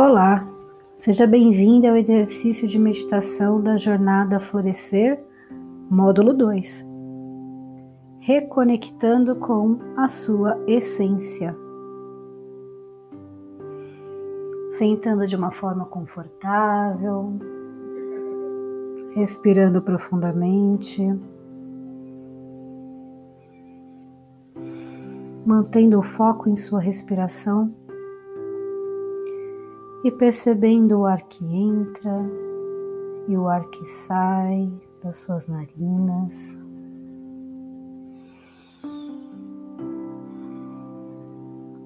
Olá, seja bem-vindo ao exercício de meditação da Jornada Florescer, módulo 2. Reconectando com a sua essência. Sentando de uma forma confortável, respirando profundamente, mantendo o foco em sua respiração e percebendo o ar que entra e o ar que sai das suas narinas.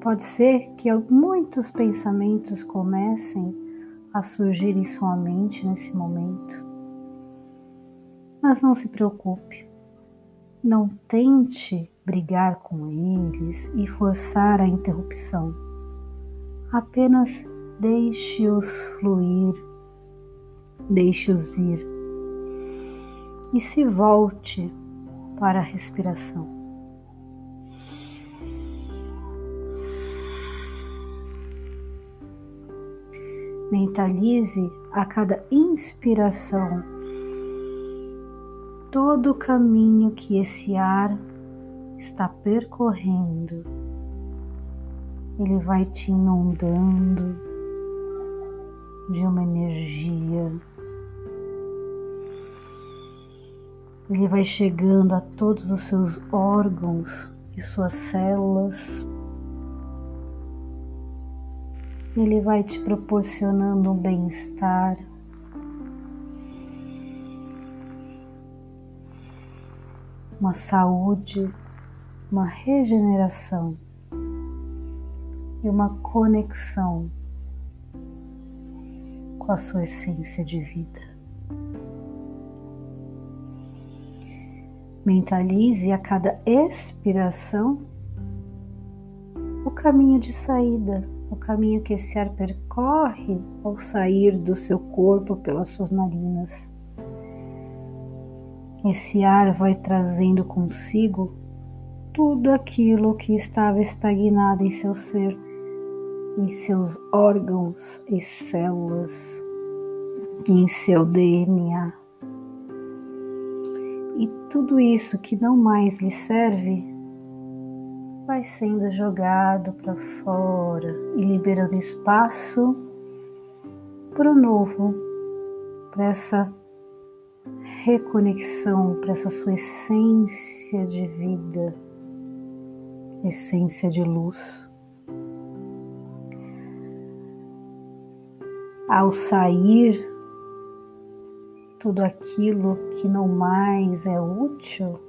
Pode ser que muitos pensamentos comecem a surgir em sua mente nesse momento. Mas não se preocupe, não tente brigar com eles e forçar a interrupção. Apenas Deixe-os fluir, deixe-os ir e se volte para a respiração. Mentalize a cada inspiração todo o caminho que esse ar está percorrendo. Ele vai te inundando de uma energia. Ele vai chegando a todos os seus órgãos e suas células. Ele vai te proporcionando um bem-estar. Uma saúde, uma regeneração e uma conexão com a sua essência de vida. Mentalize a cada expiração o caminho de saída, o caminho que esse ar percorre ao sair do seu corpo pelas suas narinas. Esse ar vai trazendo consigo tudo aquilo que estava estagnado em seu ser em seus órgãos e células, em seu DNA. E tudo isso que não mais lhe serve vai sendo jogado para fora e liberando espaço para o novo, para essa reconexão, para essa sua essência de vida, essência de luz. Ao sair tudo aquilo que não mais é útil,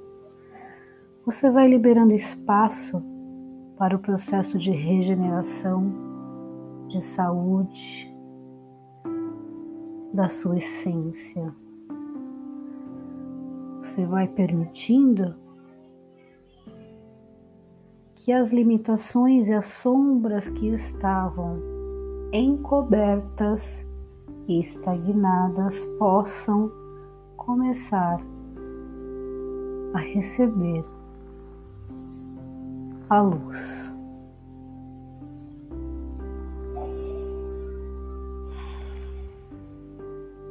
você vai liberando espaço para o processo de regeneração, de saúde da sua essência. Você vai permitindo que as limitações e as sombras que estavam encobertas e estagnadas possam começar a receber a luz.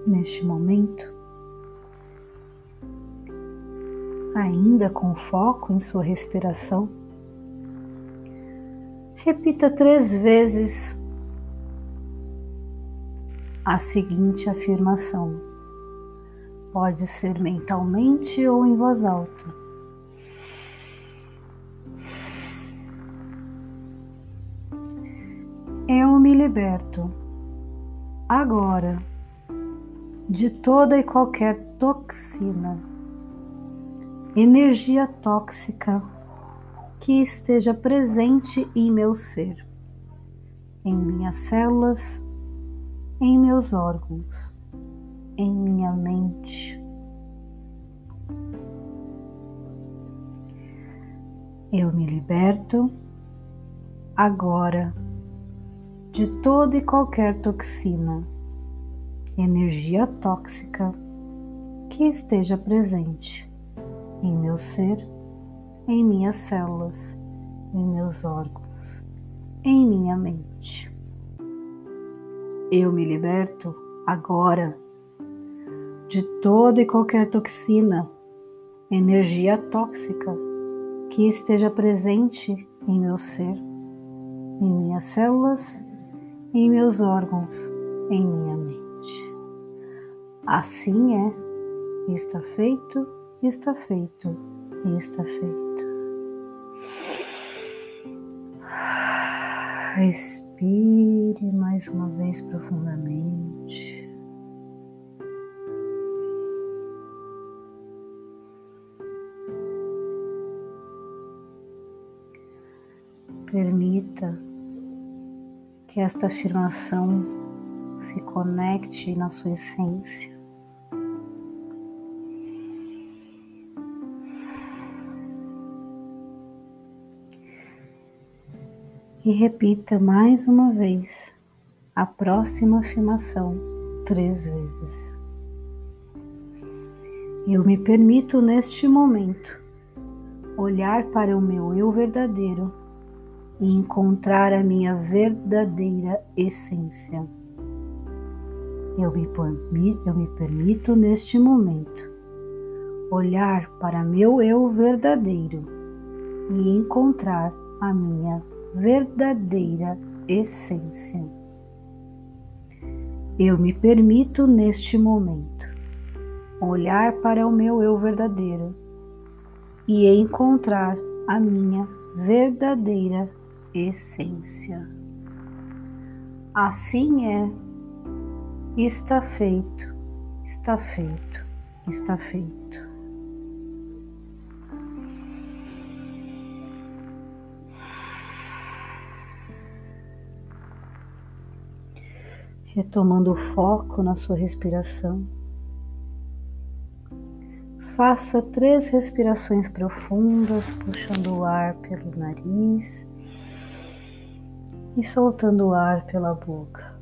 Neste momento, ainda com foco em sua respiração, repita três vezes a seguinte afirmação. Pode ser mentalmente ou em voz alta. Eu me liberto agora de toda e qualquer toxina, energia tóxica que esteja presente em meu ser, em minhas células, em meus órgãos, em minha mente. Eu me liberto agora de toda e qualquer toxina, energia tóxica que esteja presente em meu ser, em minhas células, em meus órgãos, em minha mente. Eu me liberto agora de toda e qualquer toxina, energia tóxica que esteja presente em meu ser, em minhas células, em meus órgãos, em minha mente. Assim é, está feito, está feito, está feito. Respire mais uma vez profundamente. Permita que esta afirmação se conecte na sua essência. E repita mais uma vez a próxima afirmação três vezes. Eu me permito neste momento olhar para o meu eu verdadeiro e encontrar a minha verdadeira essência. Eu me, eu me permito neste momento olhar para meu eu verdadeiro e encontrar a minha verdadeira essência. Eu me permito neste momento olhar para o meu eu verdadeiro e encontrar a minha verdadeira essência. Assim é, está feito, está feito, está feito. Retomando o foco na sua respiração. Faça três respirações profundas, puxando o ar pelo nariz e soltando o ar pela boca.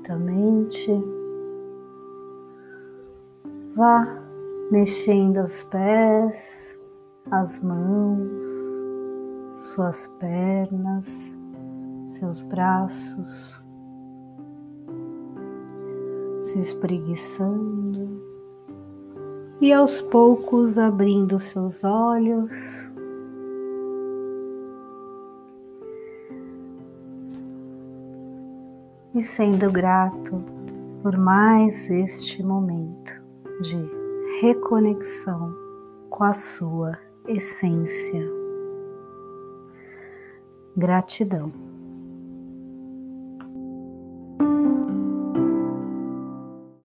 Lentamente, vá mexendo os pés, as mãos, suas pernas, seus braços, se espreguiçando. E aos poucos abrindo seus olhos. E sendo grato por mais este momento de reconexão com a sua essência. Gratidão.